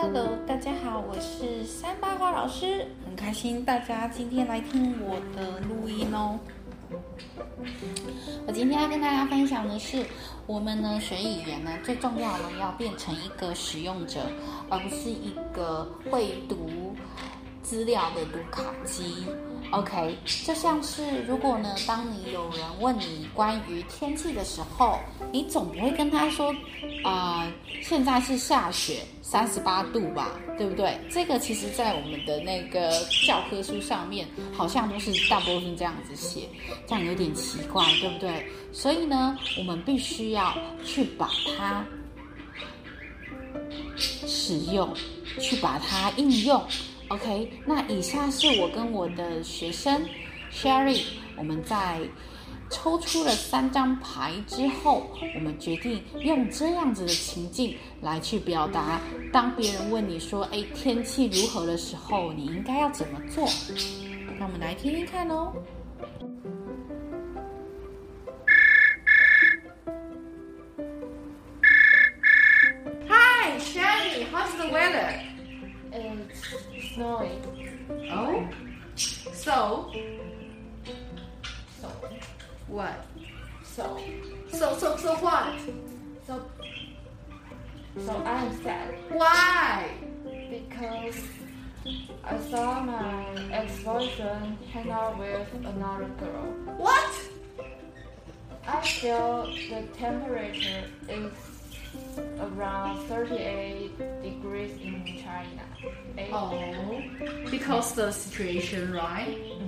Hello，大家好，我是三八花老师，很开心大家今天来听我的录音哦。我今天要跟大家分享的是，我们呢学语言呢，最重要的要变成一个使用者，而不是一个会读资料的读卡机。OK，就像是如果呢，当你有人问你关于天气的时候，你总不会跟他说，啊，现在是下雪，三十八度吧，对不对？这个其实在我们的那个教科书上面，好像都是大部分这样子写，这样有点奇怪，对不对？所以呢，我们必须要去把它使用，去把它应用。OK，那以下是我跟我的学生 Sherry，我们在抽出了三张牌之后，我们决定用这样子的情境来去表达。当别人问你说：“哎，天气如何”的时候，你应该要怎么做？那我们来听听看哦。Hi Sherry，how's the weather？Snowing. Oh, so So, what? so, So so so what? so, so I'm sad Why? because I saw my ex-boyfriend hang out with another girl. What? I feel the temperature is around 38 degrees in China. Eh? Oh, because the situation, right? Mm.